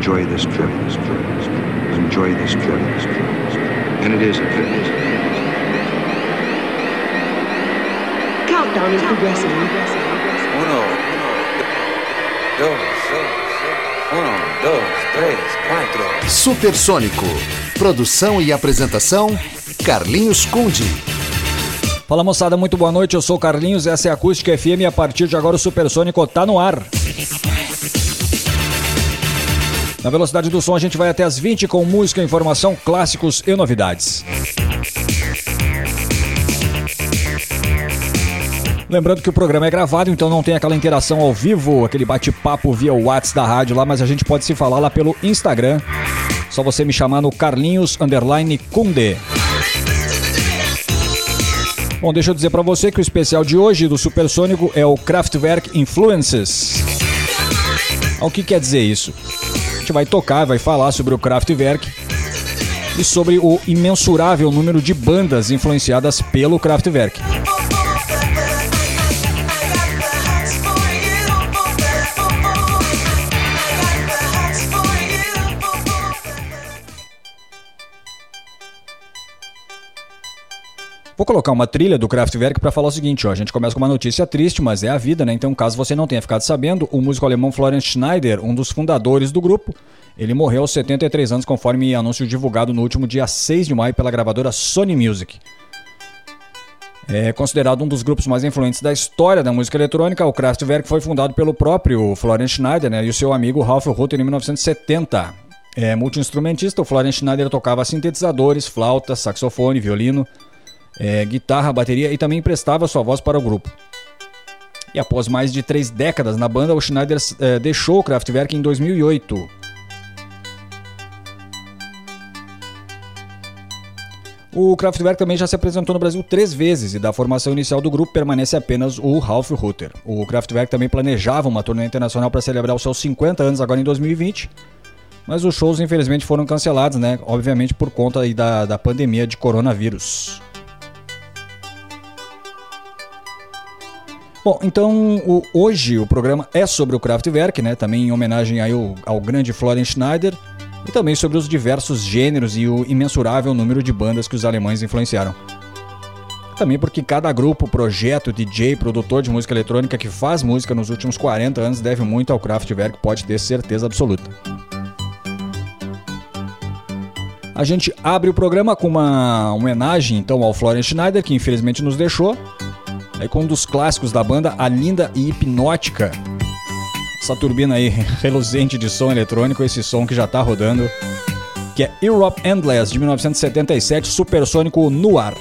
enjoy this trip. Enjoy this trip. And it is a trip. Countdown is progressing. Uno, dos, uno, dos, três, quatro. Supersônico. Produção e apresentação: Carlinhos Conde. Fala moçada, muito boa noite. Eu sou o Carlinhos, essa é a Acústica FM e a partir de agora o Supersônico tá no ar. Na velocidade do som a gente vai até as 20 com música, informação, clássicos e novidades. Lembrando que o programa é gravado, então não tem aquela interação ao vivo, aquele bate-papo via WhatsApp da rádio lá, mas a gente pode se falar lá pelo Instagram. Só você me chamar no Carlinhos Underline Kunde. Bom, deixa eu dizer para você que o especial de hoje do Supersônico é o Kraftwerk Influences. O que quer dizer isso? Gente vai tocar, vai falar sobre o Kraftwerk e sobre o imensurável número de bandas influenciadas pelo Kraftwerk. Vou colocar uma trilha do Kraftwerk para falar o seguinte, ó. A gente começa com uma notícia triste, mas é a vida, né? Então, caso você não tenha ficado sabendo, o músico alemão Florian Schneider, um dos fundadores do grupo, ele morreu aos 73 anos, conforme anúncio divulgado no último dia 6 de maio pela gravadora Sony Music. É considerado um dos grupos mais influentes da história da música eletrônica, o Kraftwerk foi fundado pelo próprio Florian Schneider né, e o seu amigo Ralph Rutter em 1970. É multi-instrumentista, o Florian Schneider tocava sintetizadores, flauta, saxofone, violino, é, guitarra, bateria e também emprestava sua voz para o grupo. E após mais de três décadas na banda, o Schneider é, deixou o Kraftwerk em 2008. O Kraftwerk também já se apresentou no Brasil três vezes e da formação inicial do grupo permanece apenas o Ralf Rutter. O Kraftwerk também planejava uma turnê internacional para celebrar os seus 50 anos agora em 2020, mas os shows infelizmente foram cancelados, né? Obviamente por conta da, da pandemia de coronavírus. Bom, então o, hoje o programa é sobre o Kraftwerk, né? Também em homenagem aí ao, ao grande Florian Schneider e também sobre os diversos gêneros e o imensurável número de bandas que os alemães influenciaram. Também porque cada grupo, projeto, DJ, produtor de música eletrônica que faz música nos últimos 40 anos deve muito ao Kraftwerk, pode ter certeza absoluta. A gente abre o programa com uma homenagem então ao Florian Schneider, que infelizmente nos deixou, Aí com um dos clássicos da banda, a linda e hipnótica. Essa turbina aí reluzente de som eletrônico, esse som que já tá rodando, que é Europe Endless de 1977, supersônico no ar.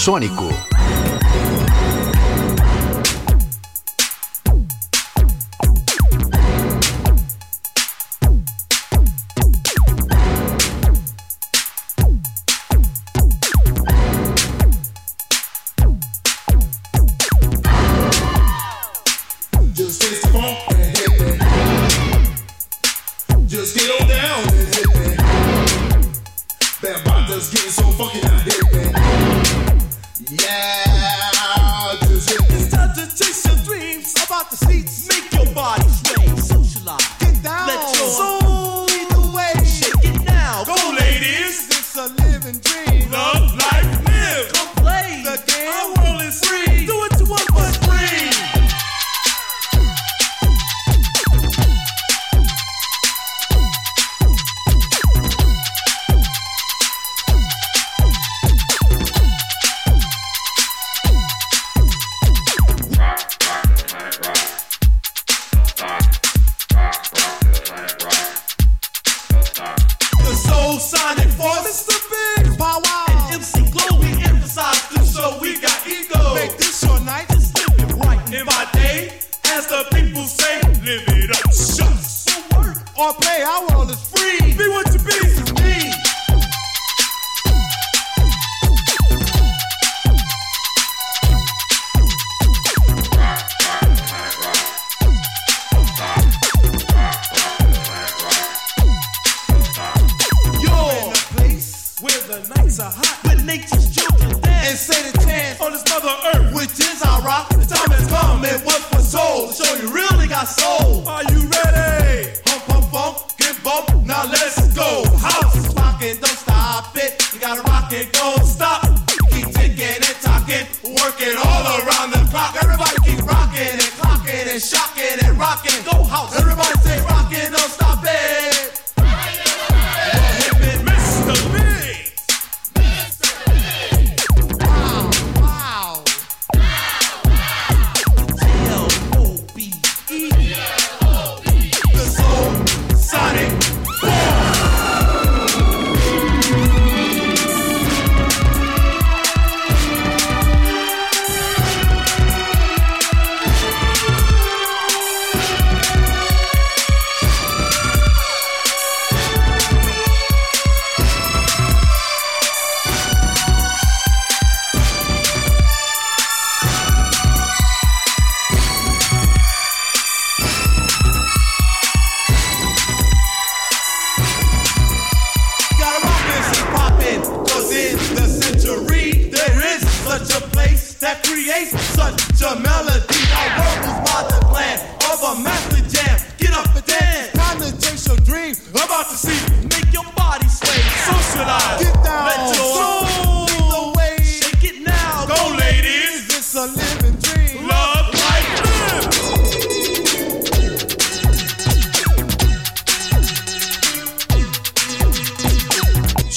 Supersônico.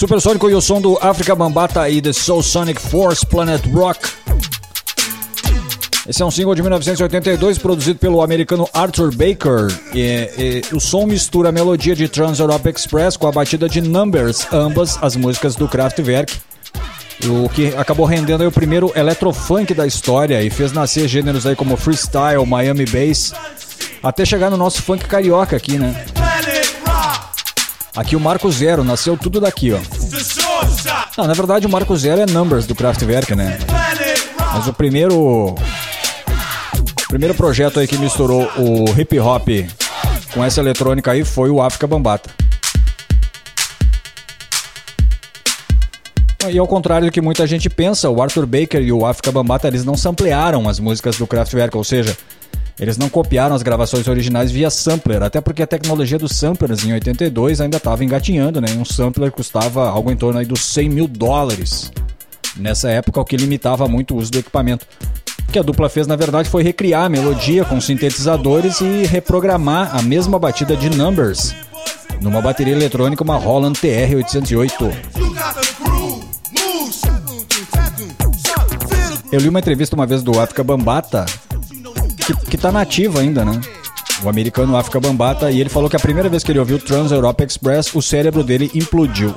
Supersônico e o som do Africa Bambata e The Soul Sonic Force Planet Rock. Esse é um single de 1982 produzido pelo americano Arthur Baker. E, e, o som mistura a melodia de Trans Europe Express com a batida de Numbers, ambas as músicas do Kraftwerk. O que acabou rendendo o primeiro electrofunk da história e fez nascer gêneros aí como freestyle, Miami Bass, até chegar no nosso funk carioca aqui, né? Aqui o Marco Zero nasceu tudo daqui, ó. Não, na verdade o Marco Zero é Numbers do Kraftwerk, né? Mas o primeiro. O primeiro projeto aí que misturou o hip hop com essa eletrônica aí foi o África Bambata. E ao contrário do que muita gente pensa, o Arthur Baker e o África Bambata eles não samplearam as músicas do Kraftwerk, ou seja, eles não copiaram as gravações originais via sampler, até porque a tecnologia dos samplers em 82 ainda estava engatinhando, né? Um sampler custava algo em torno aí dos 100 mil dólares nessa época, o que limitava muito o uso do equipamento. O que a dupla fez, na verdade, foi recriar a melodia com sintetizadores e reprogramar a mesma batida de Numbers numa bateria eletrônica, uma Holland TR-808. You got the groove. Move. Shut, shut, feel the Eu li uma entrevista uma vez do África Bambata, que, que tá nativo ainda, né? O americano África Bambata, e ele falou que a primeira vez que ele ouviu Trans Europe Express, o cérebro dele implodiu.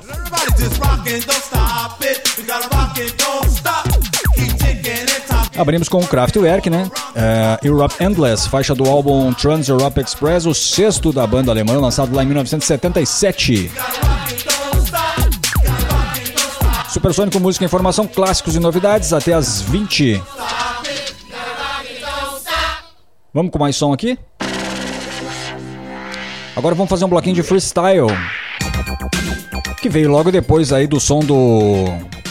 Abrimos com o Kraftwerk, né? É, Europe Endless, faixa do álbum Trans Europe Express, o sexto da banda alemã, lançado lá em 1977. Supersônico Música, Informação, Clássicos e Novidades, até as 20. Vamos com mais som aqui? Agora vamos fazer um bloquinho de freestyle. Que veio logo depois aí do som do,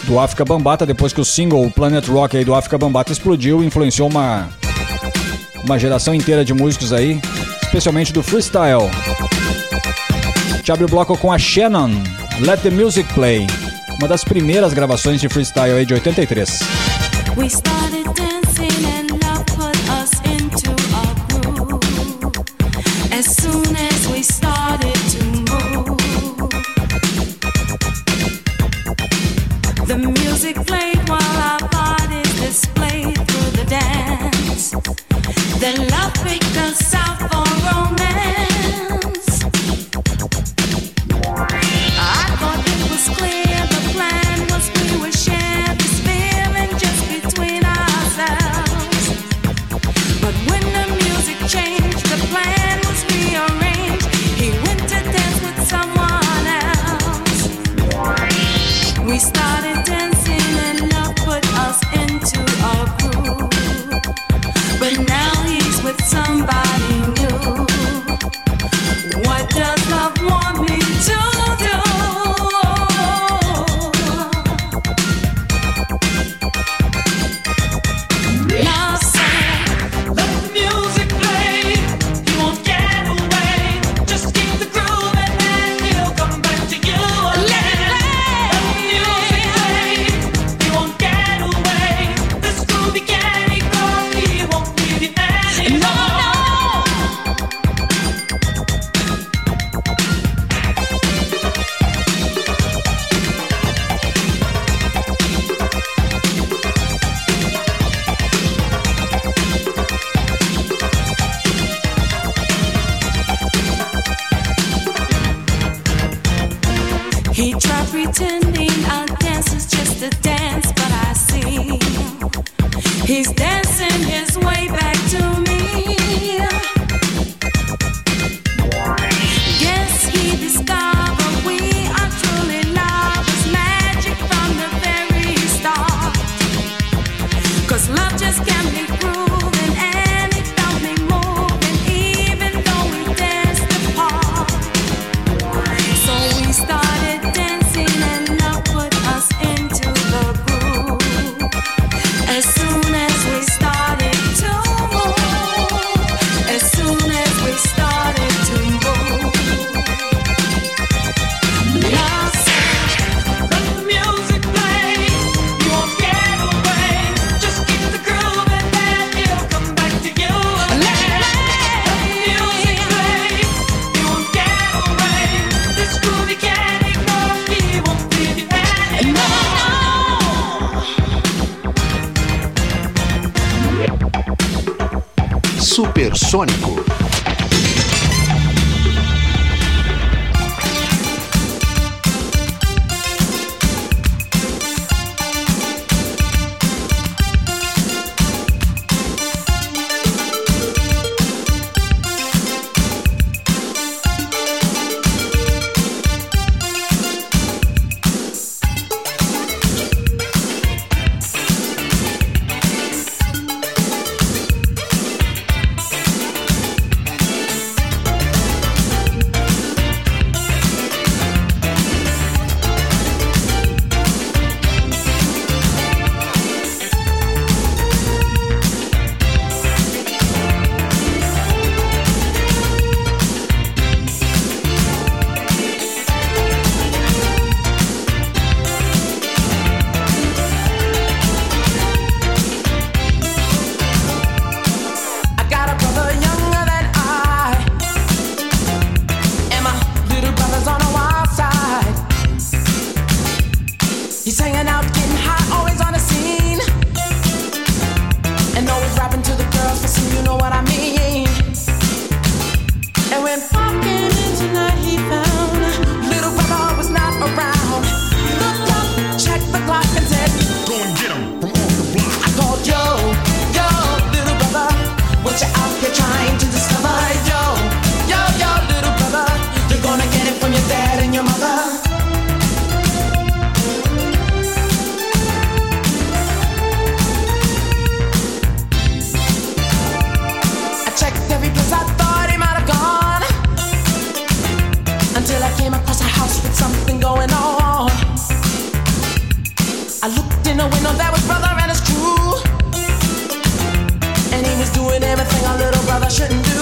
do África Bambata, depois que o single Planet Rock aí do África Bambata explodiu, influenciou uma, uma geração inteira de músicos aí, especialmente do freestyle. Te abre o bloco com a Shannon, Let the Music Play, uma das primeiras gravações de freestyle aí de 83. Check the clock. Shouldn't do.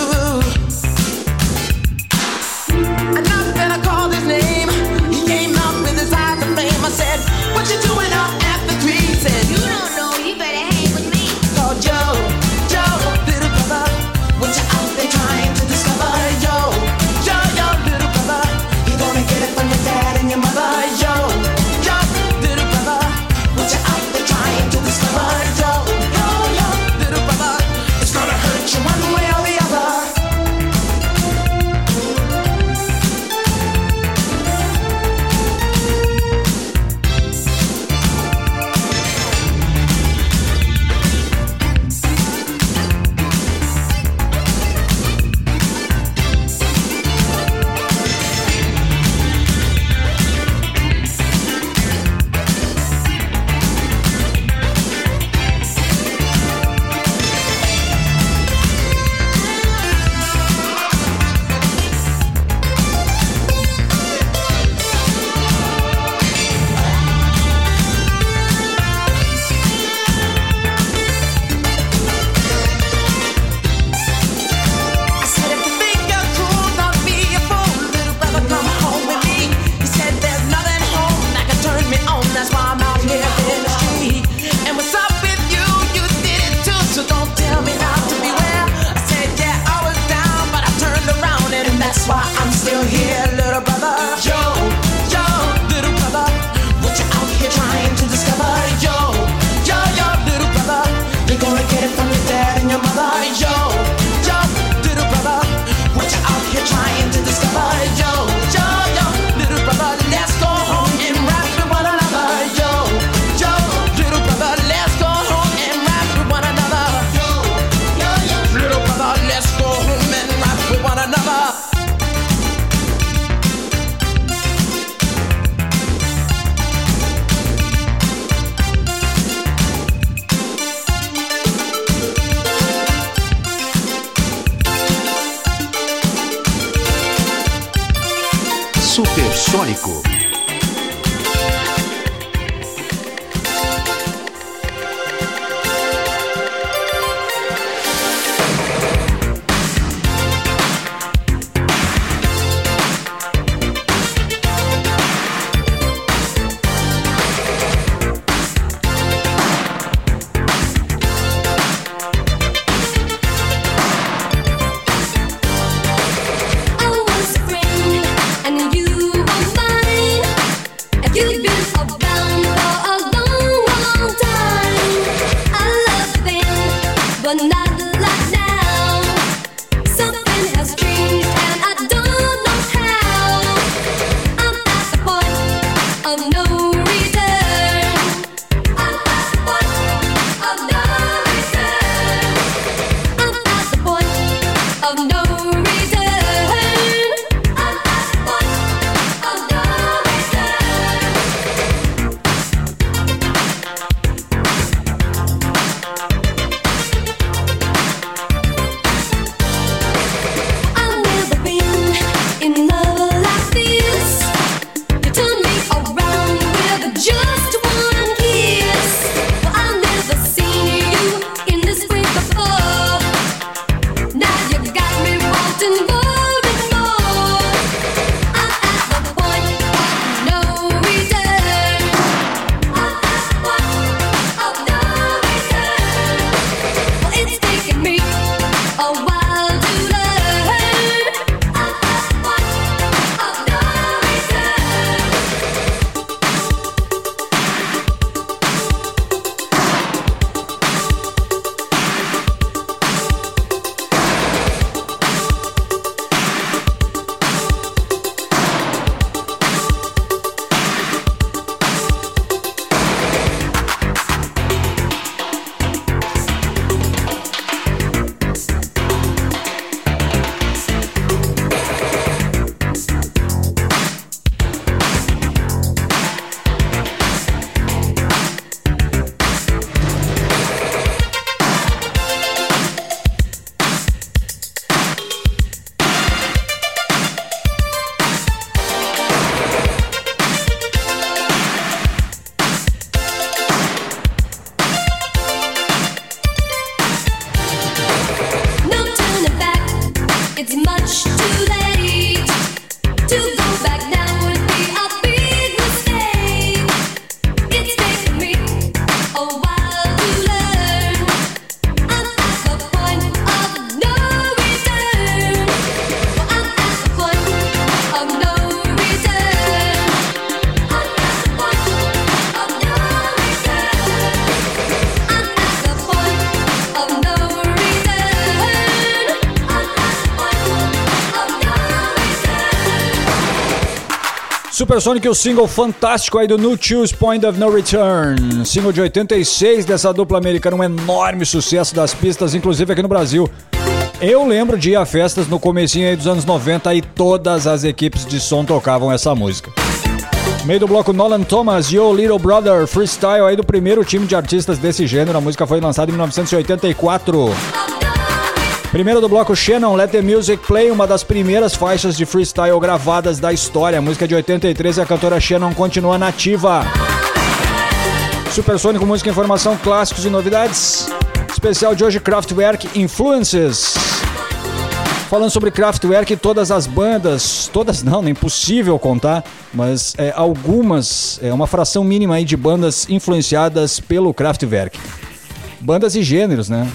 Supersonic, o single fantástico aí do New Choose Point of No Return. Single de 86 dessa dupla americana, um enorme sucesso das pistas, inclusive aqui no Brasil. Eu lembro de ir a festas no comecinho aí dos anos 90 e todas as equipes de som tocavam essa música. Meio do bloco Nolan Thomas, Yo Little Brother, freestyle aí do primeiro time de artistas desse gênero. A música foi lançada em 1984. Primeiro do bloco Shannon, Let the Music Play, uma das primeiras faixas de freestyle gravadas da história. A música é de 83 e a cantora Shannon continua nativa. Supersônico, música, informação, clássicos e novidades. Especial de hoje, Kraftwerk Influences. Falando sobre Kraftwerk, todas as bandas, todas não, nem possível contar, mas é, algumas, é uma fração mínima aí de bandas influenciadas pelo Kraftwerk. Bandas e gêneros, né?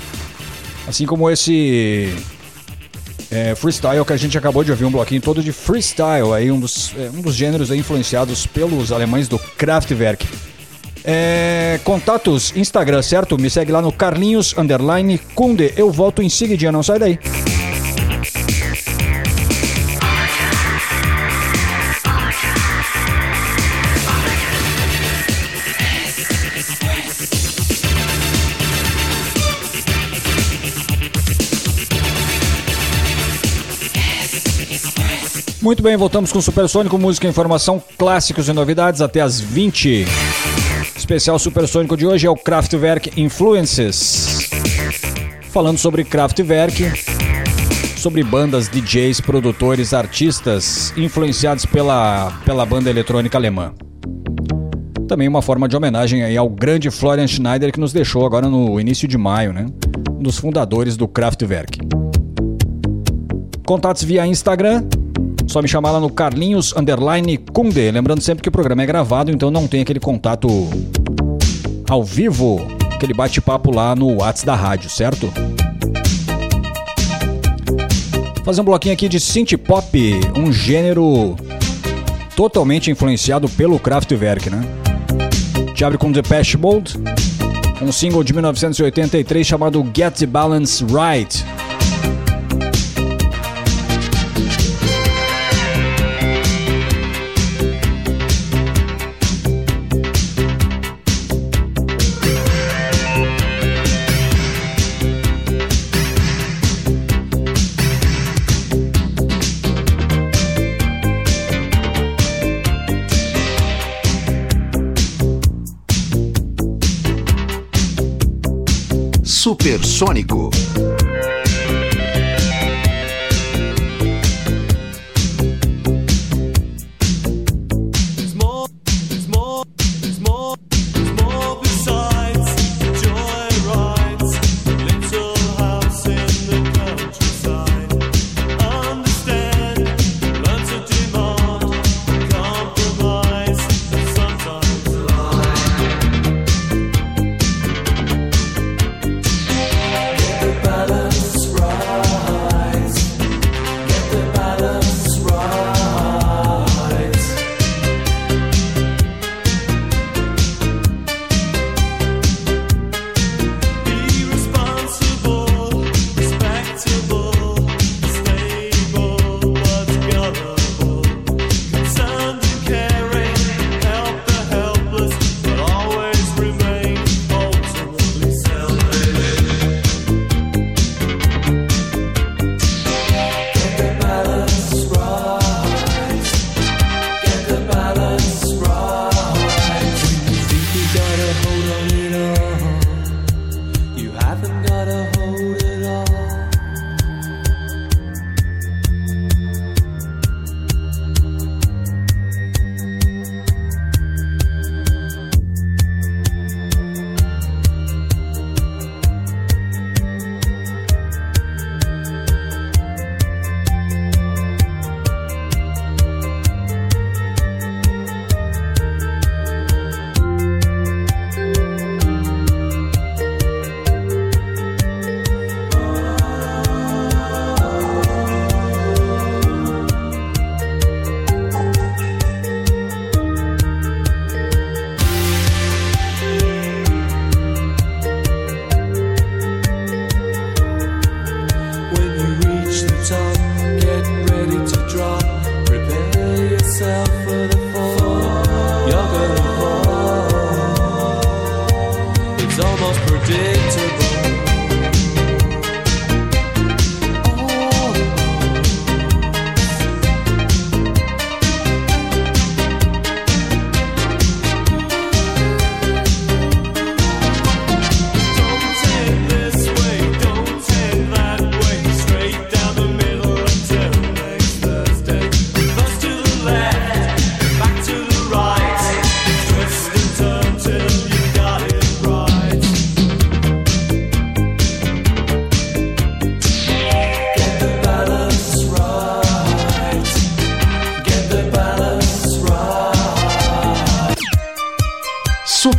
Assim como esse é, freestyle que a gente acabou de ouvir, um bloquinho todo de freestyle, aí um dos, é, um dos gêneros influenciados pelos alemães do Kraftwerk. É, contatos Instagram, certo? Me segue lá no Carlinhos Underline Kunde. Eu volto em seguidinha, não sai daí. Muito bem, voltamos com Supersônico, música, informação, clássicos e novidades até as 20. Especial Supersônico de hoje é o Kraftwerk Influences. Falando sobre Kraftwerk, sobre bandas, DJs, produtores, artistas influenciados pela, pela banda eletrônica alemã. Também uma forma de homenagem aí ao grande Florian Schneider que nos deixou agora no início de maio, né? Dos fundadores do Kraftwerk. Contatos via Instagram, só me chamar lá no Carlinhos Underline Kunde. Lembrando sempre que o programa é gravado, então não tem aquele contato ao vivo, aquele bate-papo lá no WhatsApp da rádio, certo? Fazer um bloquinho aqui de synth pop, um gênero totalmente influenciado pelo Kraftwerk, né? Te abre com Depeche Mode, um single de 1983 chamado Get the Balance Right. Supersônico.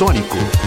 Supersônico.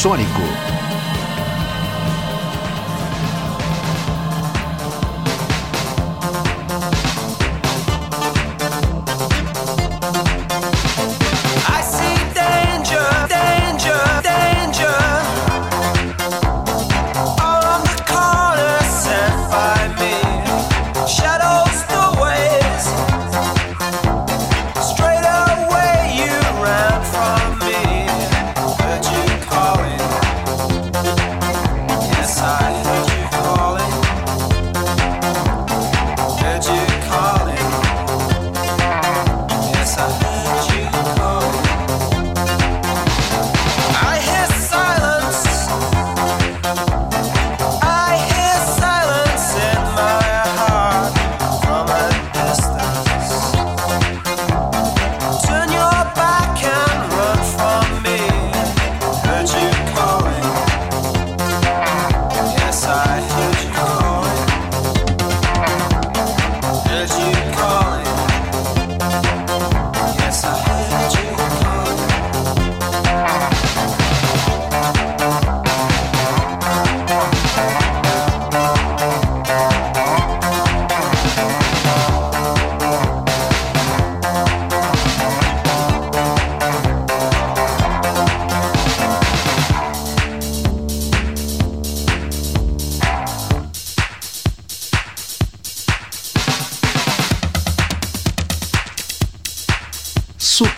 Supersônico.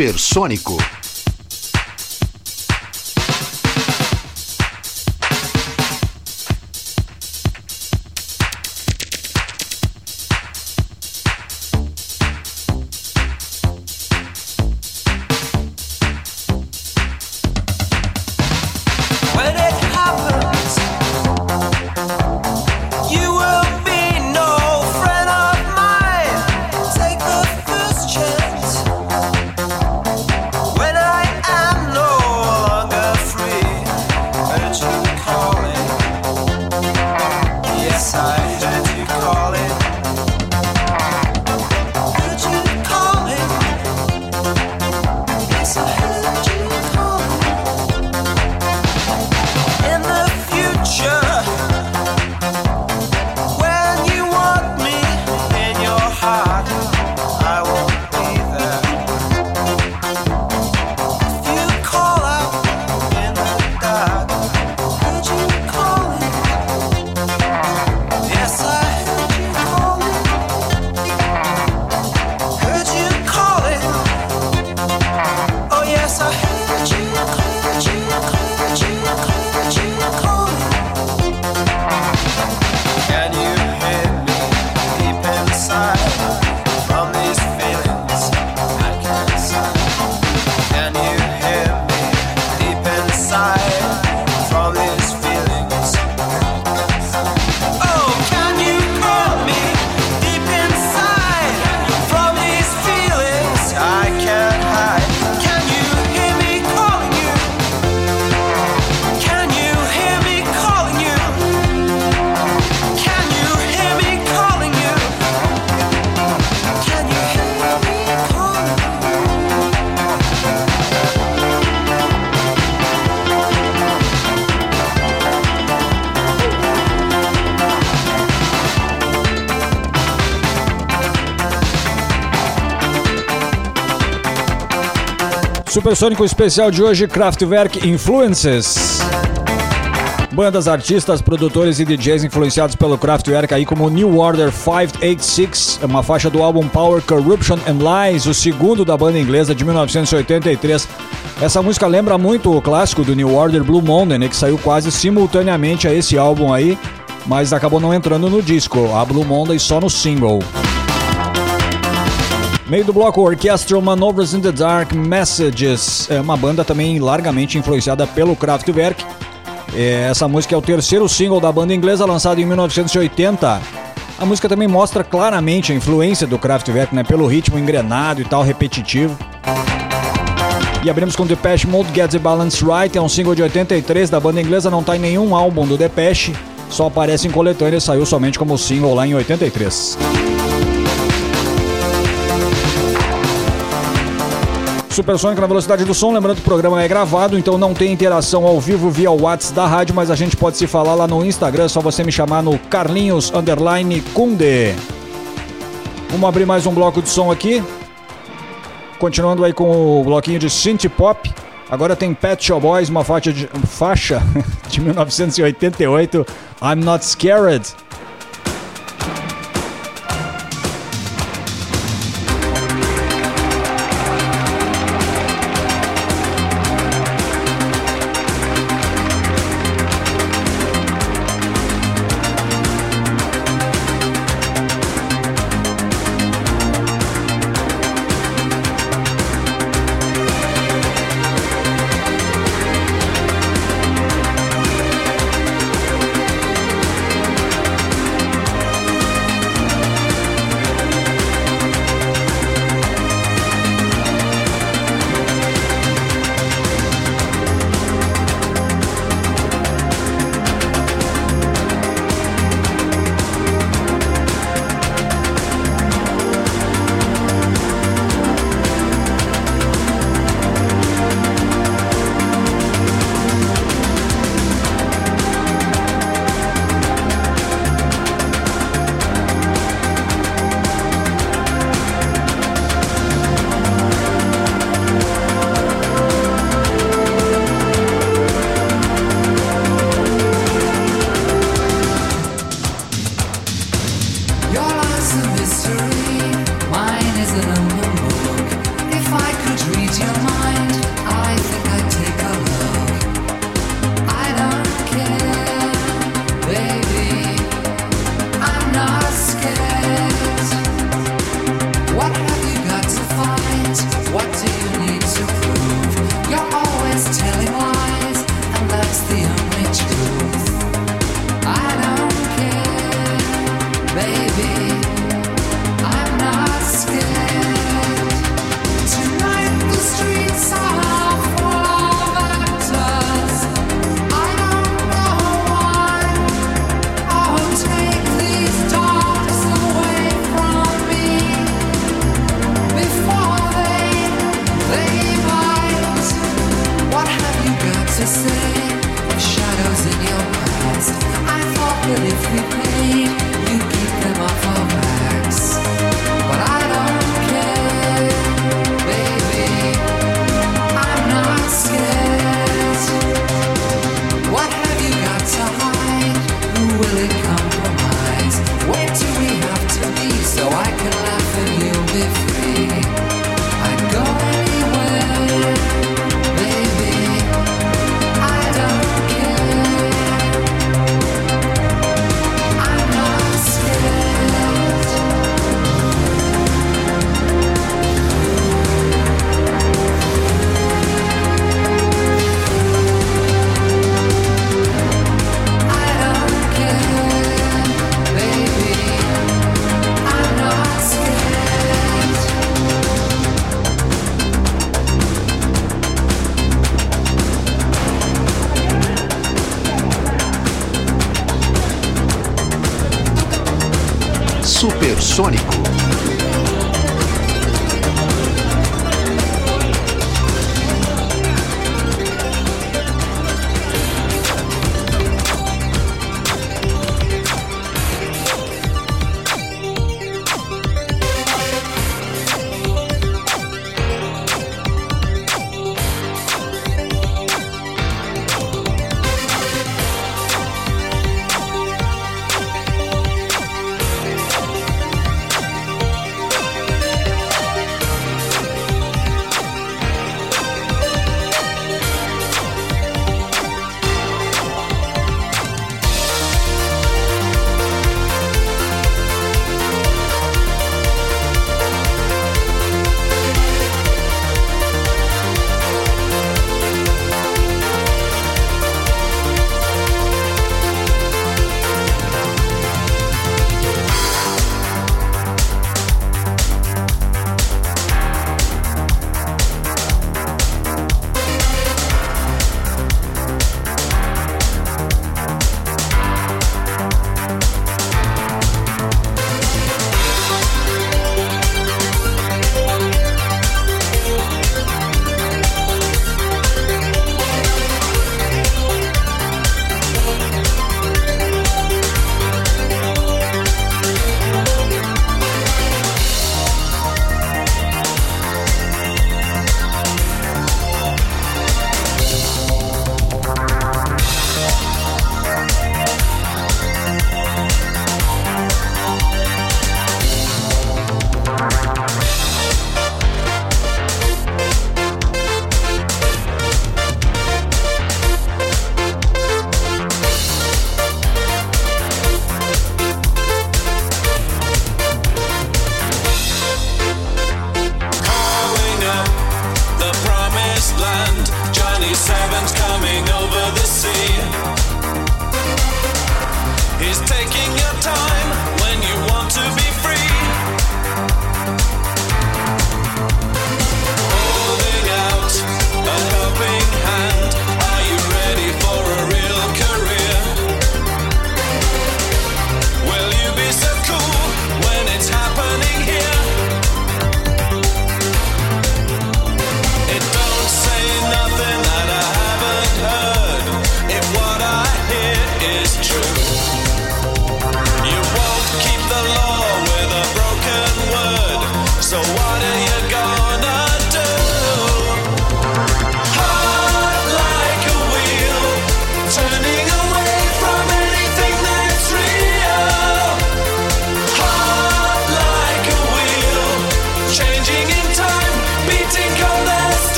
Supersônico. Supersônico especial de hoje, Kraftwerk Influences. Bandas, artistas, produtores e DJs influenciados pelo Kraftwerk aí como New Order 586, é uma faixa do álbum Power, Corruption and Lies, o segundo da banda inglesa de 1983. Essa música lembra muito o clássico do New Order Blue Monday, né, que saiu quase simultaneamente a esse álbum aí, mas acabou não entrando no disco, a Blue Monday só no single. Meio do bloco Orchestral Manovers in the Dark Messages, é uma banda também largamente influenciada pelo Kraftwerk. É, Essa música é o terceiro single da banda inglesa, lançado em 1980. A música também mostra claramente a influência do Kraftwerk, né, pelo ritmo engrenado e tal, repetitivo. E abrimos com Depeche Mode Get the Balance Right, é um single de 83 da banda inglesa, não tá em nenhum álbum do Depeche, só aparece em coletânea e saiu somente como single lá em 83. Supersônico na velocidade do som, lembrando que o programa é gravado, então não tem interação ao vivo via WhatsApp da rádio, mas a gente pode se falar lá no Instagram, é só você me chamar no Carlinhos Underline Kunde. Vamos abrir mais um bloco de som aqui. Continuando aí com o bloquinho de synth pop. Agora tem Pet Shop Boys, uma faixa de, faixa de 1988, I'm Not Scared.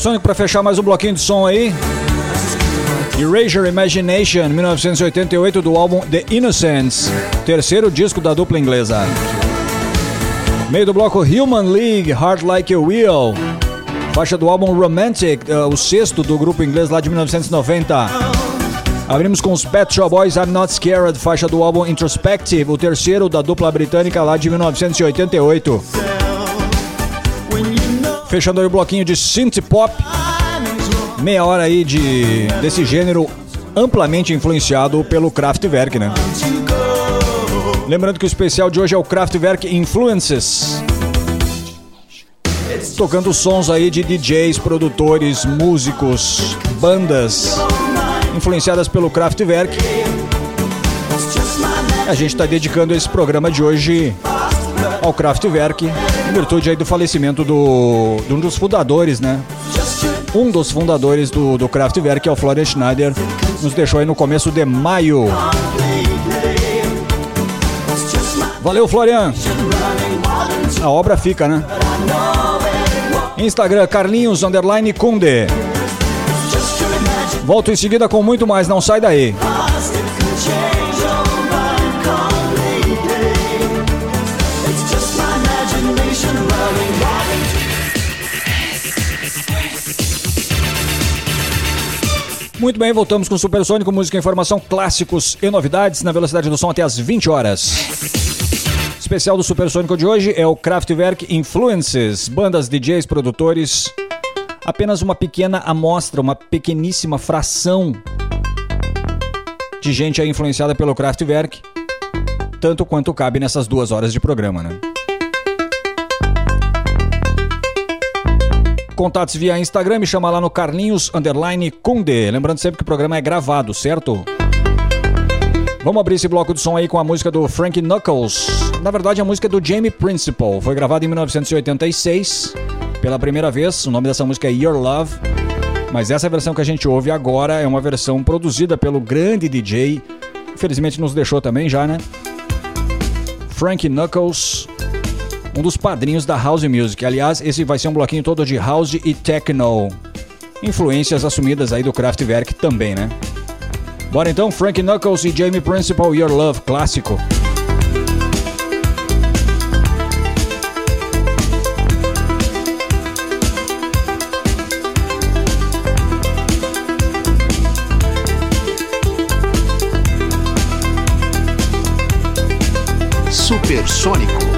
Supersônico pra fechar mais um bloquinho de som aí. Erasure Imagination, 1988, do álbum The Innocents, terceiro disco da dupla inglesa. Meio do bloco Human League, Heart Like a Wheel, faixa do álbum Romantic, eh, o sexto do grupo inglês lá de 1990. Abrimos com os Pet Shop Boys I'm Not Scared, faixa do álbum Introspective, o terceiro da dupla britânica lá de 1988. Fechando aí o bloquinho de synth pop, meia hora aí de desse gênero amplamente influenciado pelo Kraftwerk, né? Lembrando que o especial de hoje é o Kraftwerk Influences. Tocando sons aí de DJs, produtores, músicos, bandas influenciadas pelo Kraftwerk. A gente está dedicando esse programa de hoje ao Kraftwerk, em virtude aí do falecimento do, de um dos fundadores, né? Um dos fundadores do, do Kraftwerk, que é o Florian Schneider, nos deixou aí no começo de maio. Valeu, Florian! A obra fica, né? Instagram, Carlinhos, underline Kunde. Volto em seguida com muito mais, não sai daí. Muito bem, voltamos com Supersônico, música, informação, clássicos e novidades na velocidade do som até as 20 horas. Especial do Supersônico de hoje é o Kraftwerk Influences, bandas, DJs, produtores. Apenas uma pequena amostra, uma pequeníssima fração de gente aí influenciada pelo Kraftwerk, tanto quanto cabe nessas duas horas de programa, né? Contatos via Instagram, me chama lá no Carlinhos Underline Kunde. Lembrando sempre que o programa é gravado, certo? Vamos abrir esse bloco de som aí com a música do Frank Knuckles. Na verdade, a música é do Jamie Principal. Foi gravada em 1986 pela primeira vez. O nome dessa música é Your Love. Mas essa versão que a gente ouve agora é uma versão produzida pelo grande DJ. Infelizmente nos deixou também já, né? Frank Knuckles, um dos padrinhos da House Music. Aliás, esse vai ser um bloquinho todo de House e Techno. Influências assumidas aí do Kraftwerk também, né? Bora então, Frank Knuckles e Jamie Principal, Your Love, clássico. Supersônico.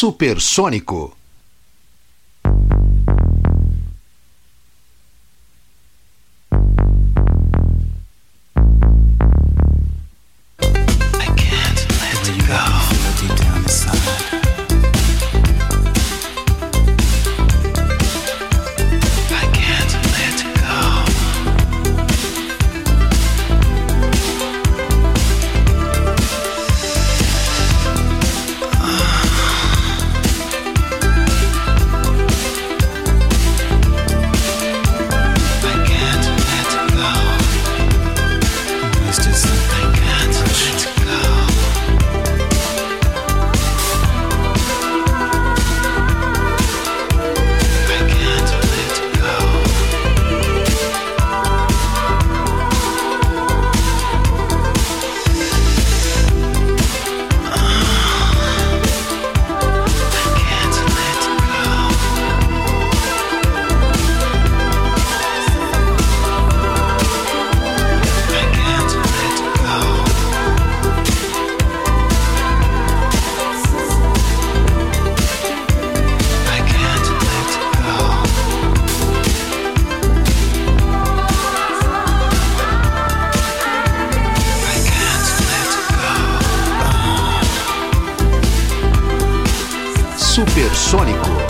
Supersônico. Supersônico.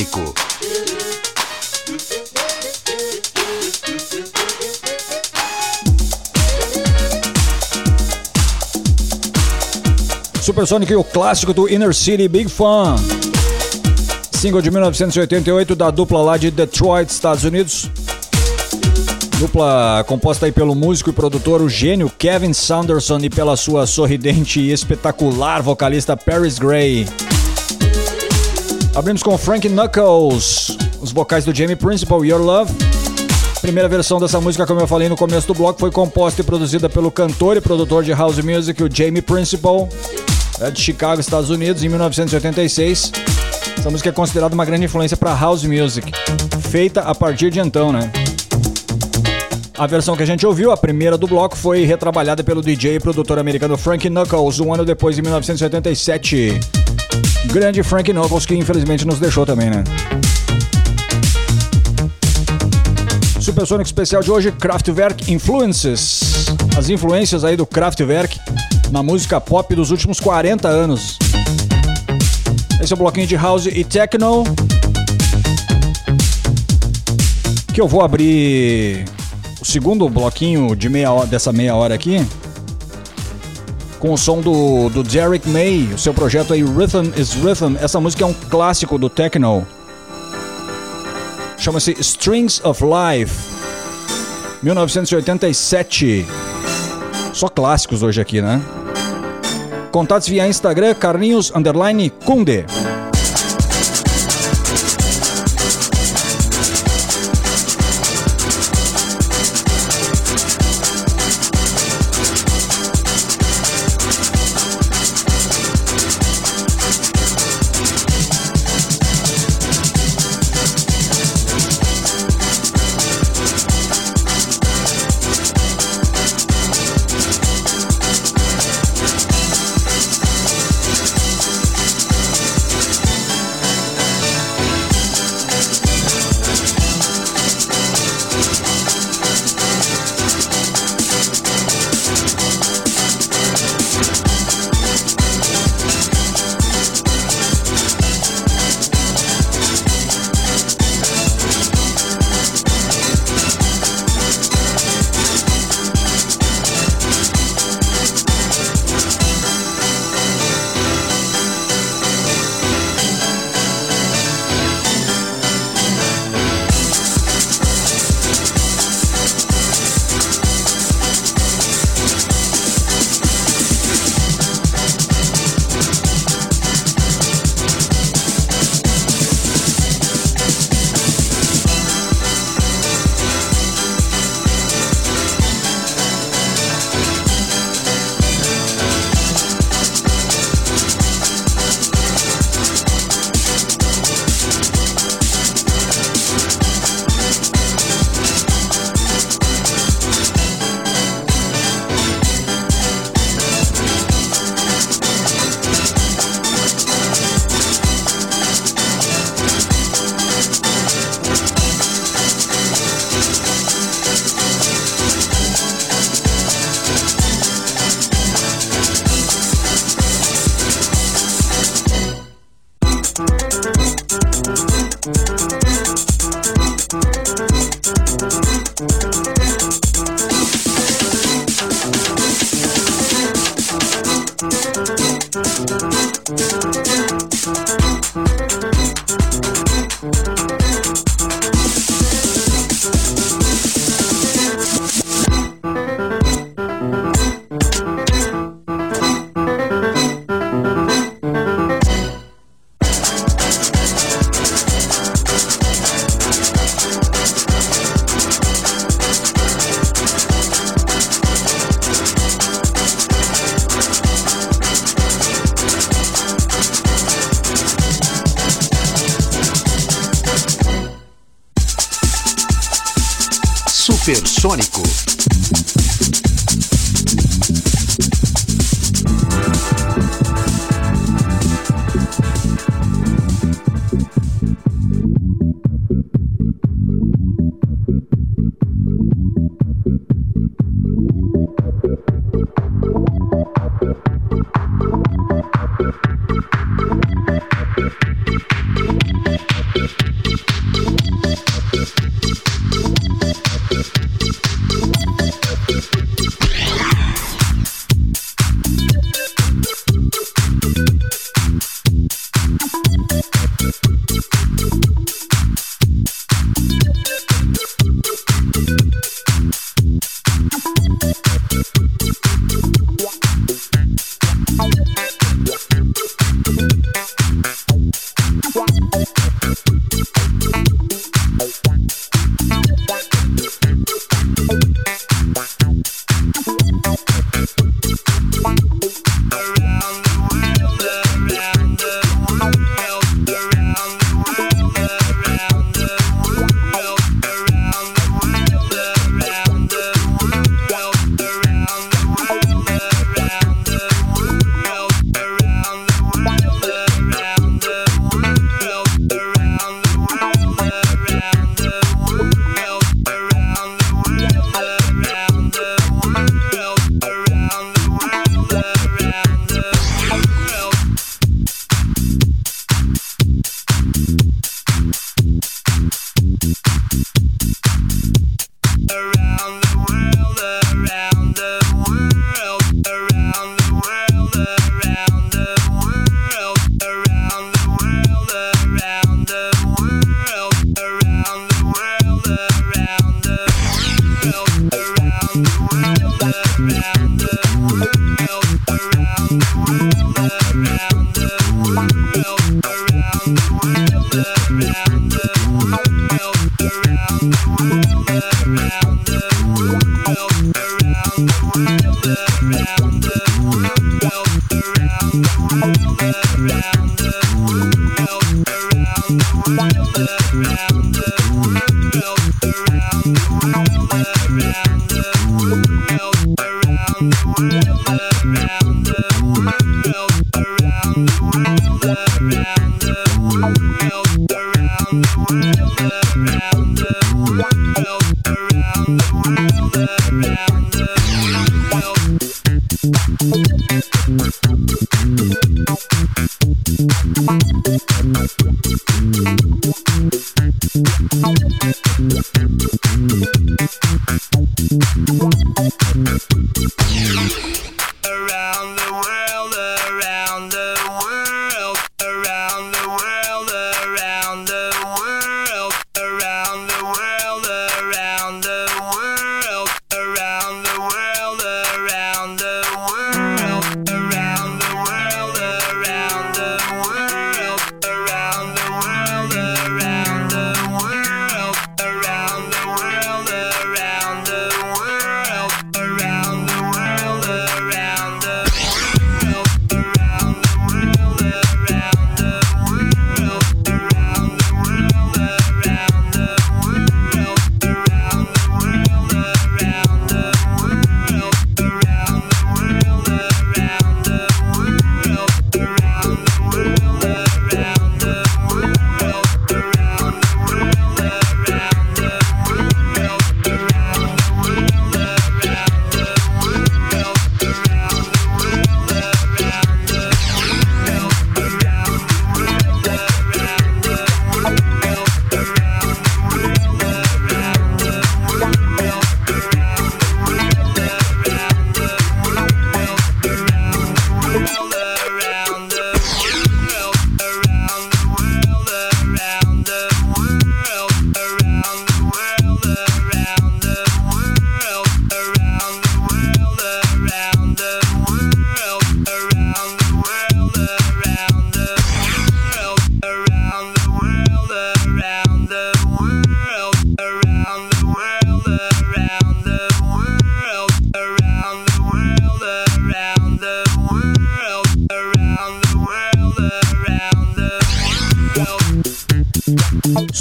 Supersônico. Supersonic o clássico do Inner City Big Fun. Single de 1988 da dupla lá de Detroit, Estados Unidos. Dupla composta aí pelo músico e produtor, o gênio Kevin Saunderson e pela sua sorridente e espetacular vocalista Paris Gray. Abrimos com Frank Knuckles, os vocais do Jamie Principal, Your Love. Primeira versão dessa música, como eu falei no começo do bloco, foi composta e produzida pelo cantor e produtor de house music, o Jamie Principal, é de Chicago, Estados Unidos, em 1986. Essa música é considerada uma grande influência para house music, feita a partir de então, né? A versão que a gente ouviu, a primeira do bloco, foi retrabalhada pelo DJ e produtor americano Frank Knuckles, um ano depois, em 1987. Grande Frank Knuckles, que infelizmente nos deixou também, né? Supersonic especial de hoje, Kraftwerk Influences. As influências aí do Kraftwerk na música pop dos últimos 40 anos. Esse é o bloquinho de house e techno. Que eu vou abrir o segundo bloquinho de meia hora, dessa meia hora aqui. Com o som do, do Derek May, o seu projeto aí Rhythm is Rhythm. Essa música é um clássico do techno. Chama-se Strings of Life. 1987. Só clássicos hoje aqui, né? Contatos via Instagram, Carlinhos Underline Kunde.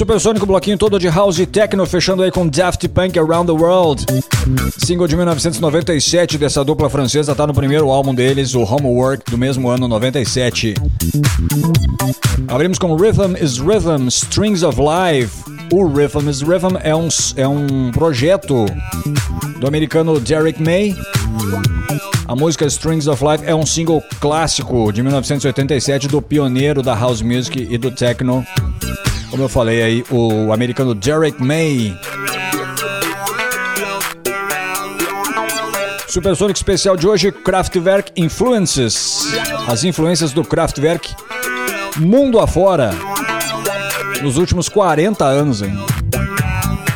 Supersônico, bloquinho todo de house e techno, fechando aí com Daft Punk Around the World. Single de 1997 dessa dupla francesa, tá no primeiro álbum deles, o Homework, do mesmo ano, 97. Abrimos com Rhythm is Rhythm, Strings of Life. O Rhythm is Rhythm é um, é um projeto do americano Derek May. A música Strings of Life é um single clássico de 1987 do pioneiro da house music e do techno. Como eu falei aí, o americano Derek May. Supersonic especial de hoje, Kraftwerk Influences. As influências do Kraftwerk mundo afora. Nos últimos 40 anos, hein?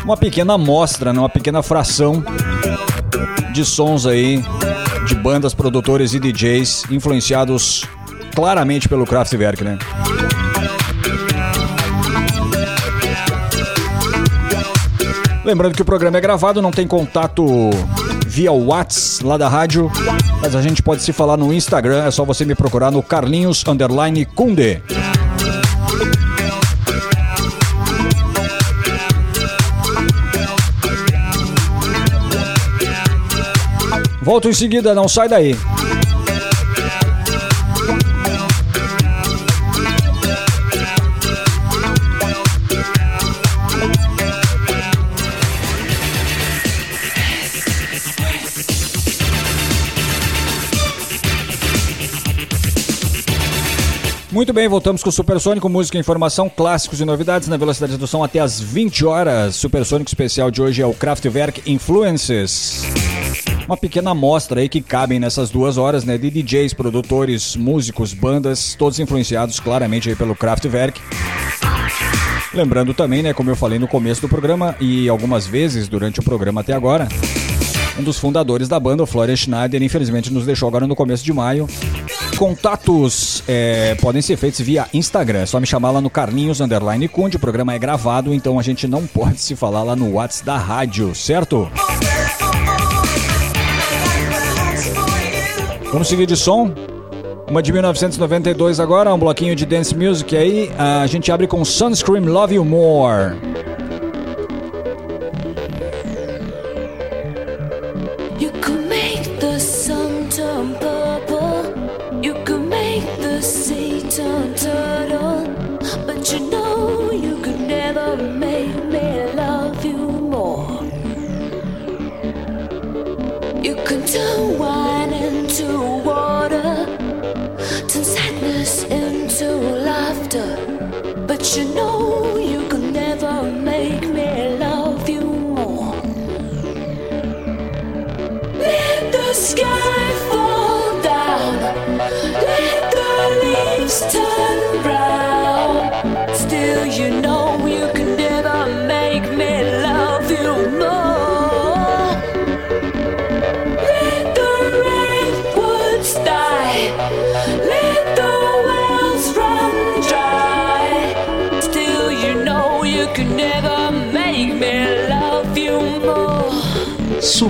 Uma pequena amostra, né? uma pequena fração de sons aí de bandas, produtores e DJs influenciados claramente pelo Kraftwerk, né? Lembrando que o programa é gravado, não tem contato via WhatsApp lá da rádio, mas a gente pode se falar no Instagram, é só você me procurar no Carlinhos Underline Kunde. Volto em seguida, não sai daí. Muito bem, voltamos com o Supersônico, música, informação, clássicos e novidades na velocidade do som até às 20 horas. Supersônico especial de hoje é o Kraftwerk Influences. Uma pequena amostra aí que cabem nessas duas horas, né? De DJs, produtores, músicos, bandas, todos influenciados claramente aí pelo Kraftwerk. Lembrando também, né, como eu falei no começo do programa e algumas vezes durante o programa até agora, um dos fundadores da banda, o Florian Schneider, infelizmente nos deixou agora no começo de maio. Contatos é, podem ser feitos via Instagram. É só me chamar lá no Carlinhos Underline Cunde. O programa é gravado, então a gente não pode se falar lá no WhatsApp da rádio, certo? Vamos seguir de som? Uma de 1992 agora, um bloquinho de dance music aí. A gente abre com Sunscreen Love You More.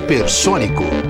supersônico.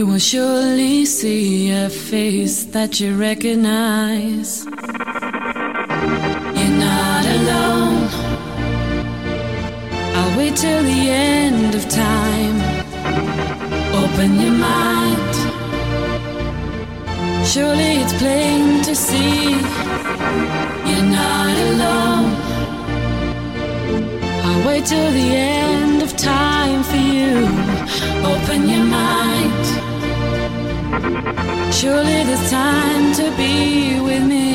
You will surely see a face that you recognize. You're not alone. I'll wait till the end of time. Open your mind. Surely it's plain to see you're not alone. I'll wait till the end of time for you. Open your mind. Surely there's time to be with me.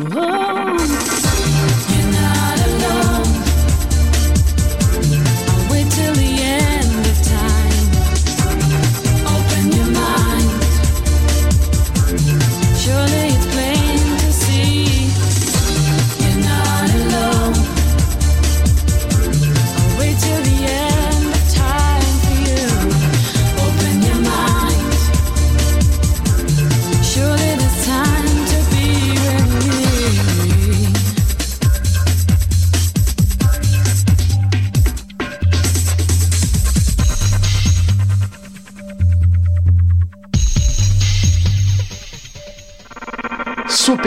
You're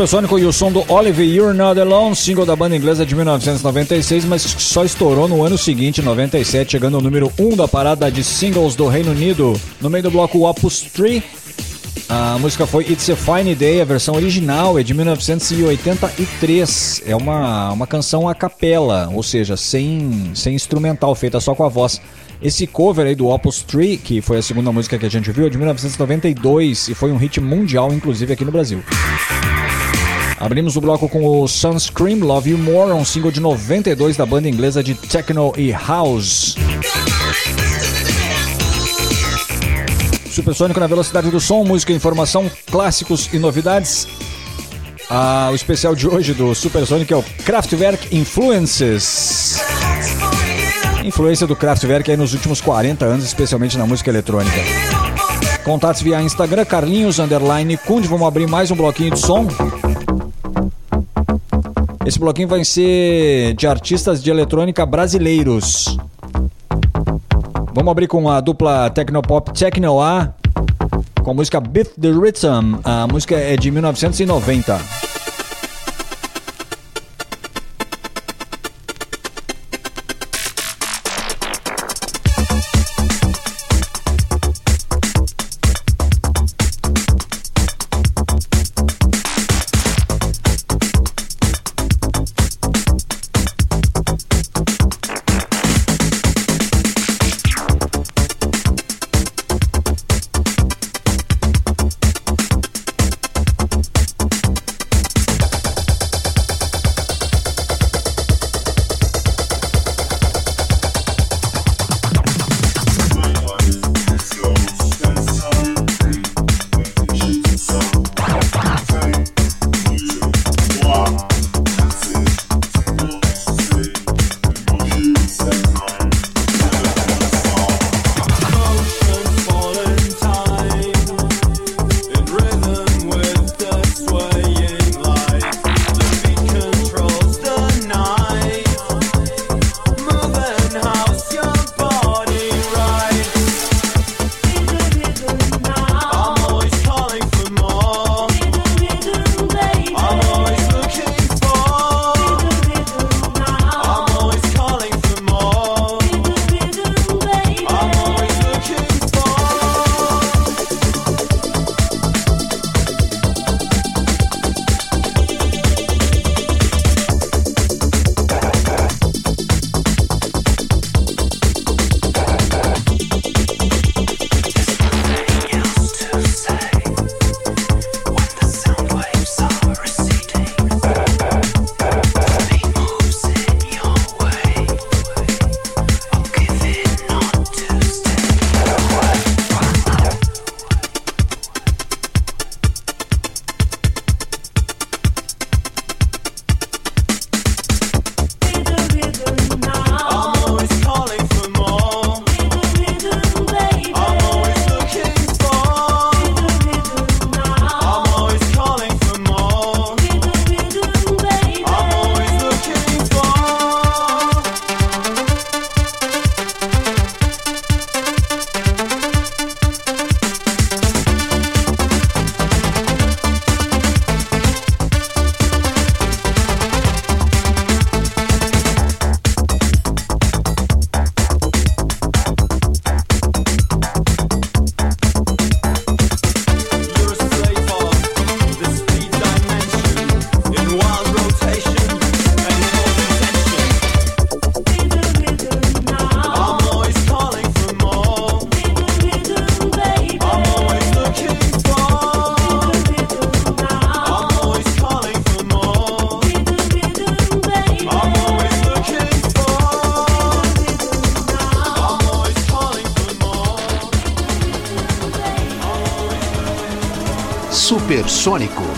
Supersônico e o som do Oliver You're Not Alone, single da banda inglesa de 1996, mas só estourou no ano seguinte, 97, chegando ao número 1 da parada de singles do Reino Unido. No meio do bloco Opus 3, a música foi It's a Fine Day, a versão original é de 1983. É uma, uma canção a capela, ou seja, sem, sem instrumental, feita só com a voz. Esse cover aí do Opus 3, que foi a segunda música que a gente viu, é de 1992 e foi um hit mundial, inclusive aqui no Brasil. Abrimos o bloco com o Sunscream Love You More, um single de 92 da banda inglesa de techno e house. Supersônico na velocidade do som, música, informação, clássicos e novidades. Ah, o especial de hoje do Supersônico é o Kraftwerk Influences. Influência do Kraftwerk aí nos últimos 40 anos, especialmente na música eletrônica. Contatos via Instagram, Carlinhos, underline, Kunde. Vamos abrir mais um bloquinho de som. Esse bloquinho vai ser de artistas de eletrônica brasileiros. Vamos abrir com a dupla Tecnopop Techno A com a música Beat the Rhythm. A música é de 1990. Supersônico.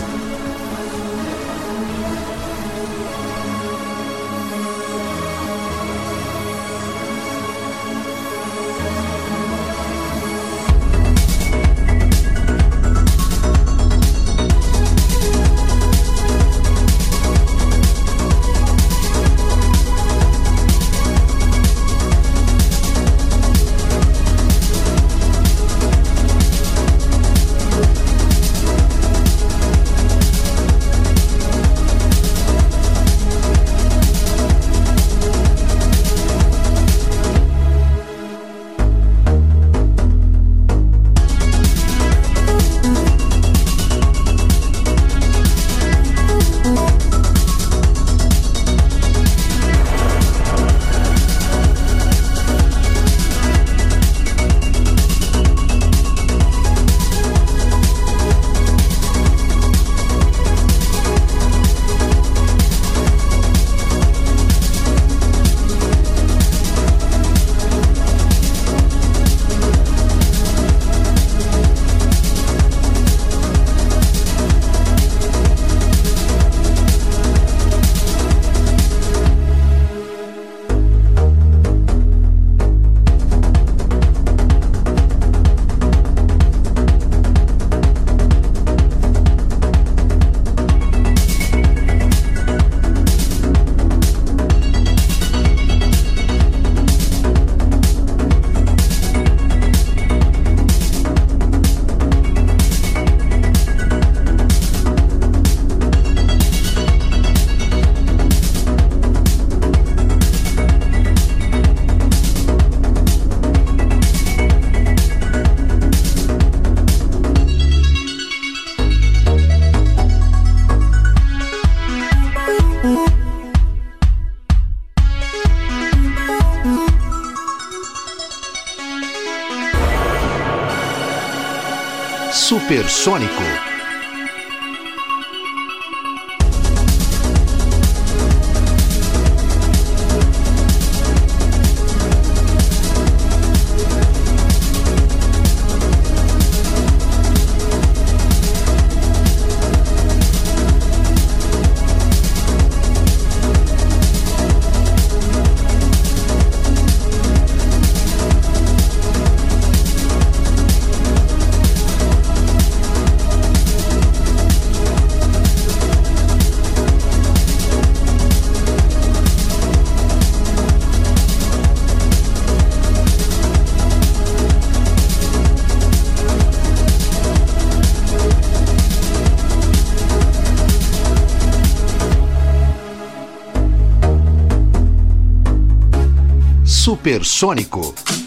Supersônico. Supersônico.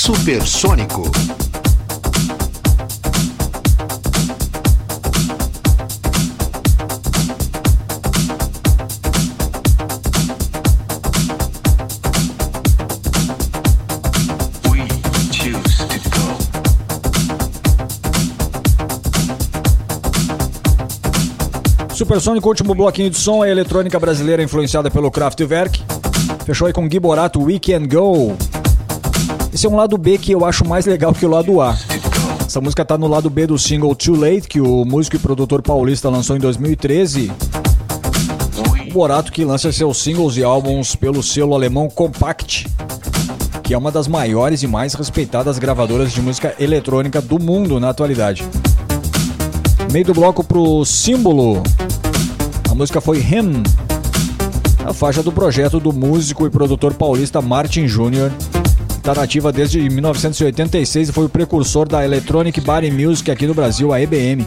Supersônico. Supersônico, último bloquinho de som, é eletrônica brasileira influenciada pelo Kraftwerk. Fechou aí com Giborato We Can Go. Esse é um lado B que eu acho mais legal que o lado A. Essa música tá no lado B do single Too Late, que o músico e produtor paulista lançou em 2013. O Borato que lança seus singles e álbuns pelo selo alemão Compact, que é uma das maiores e mais respeitadas gravadoras de música eletrônica do mundo na atualidade. Meio do bloco pro símbolo. A música foi Him, a faixa do projeto do músico e produtor paulista Martin Jr. Está nativa desde 1986 e foi o precursor da Electronic Body Music aqui no Brasil, a EBM.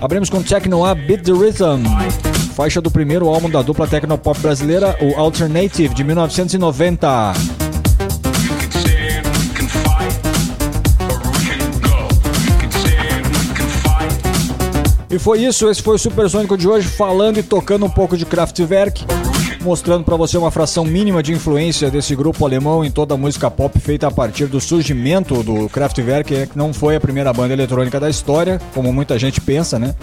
Abrimos com Techno A Beat the Rhythm, faixa do primeiro álbum da dupla tecnopop brasileira, o Alternative, de 1990. E foi isso, esse foi o Supersônico de hoje, falando e tocando um pouco de Kraftwerk, mostrando para você uma fração mínima de influência desse grupo alemão em toda a música pop feita a partir do surgimento do Kraftwerk, que não foi a primeira banda eletrônica da história, como muita gente pensa, né?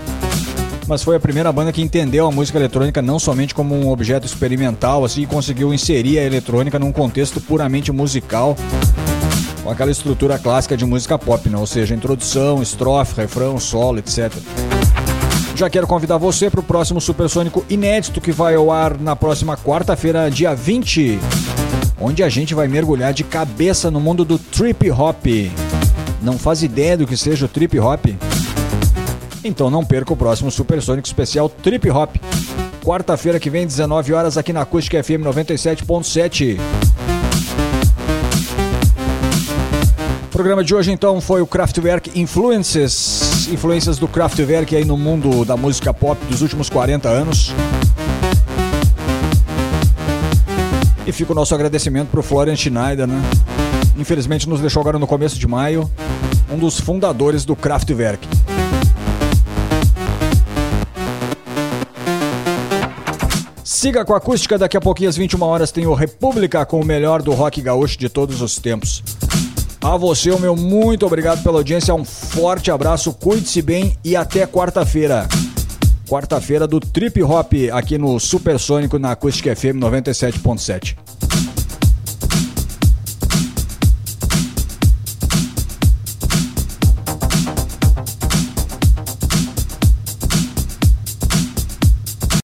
Mas foi a primeira banda que entendeu a música eletrônica não somente como um objeto experimental, assim, e conseguiu inserir a eletrônica num contexto puramente musical, com aquela estrutura clássica de música pop, né? ou seja, introdução, estrofe, refrão, solo, etc. Já quero convidar você para o próximo Supersônico inédito que vai ao ar na próxima quarta-feira, dia 20, onde a gente vai mergulhar de cabeça no mundo do trip hop. Não faz ideia do que seja o trip hop? Então não perca o próximo Supersônico especial Trip Hop. Quarta-feira que vem, 19 horas aqui na Acústica FM 97.7. programa de hoje então foi o Kraftwerk Influences, influências do Kraftwerk aí no mundo da música pop dos últimos 40 anos. E fica o nosso agradecimento pro Florian Schneider, né? Infelizmente nos deixou agora no começo de maio, um dos fundadores do Kraftwerk. Siga com a acústica, daqui a pouquinho às 21 horas tem o República com o melhor do rock gaúcho de todos os tempos. A você, o meu muito obrigado pela audiência, um forte abraço, cuide-se bem e até quarta-feira. Quarta-feira do Trip Hop aqui no Supersônico na Acústica FM 97.7.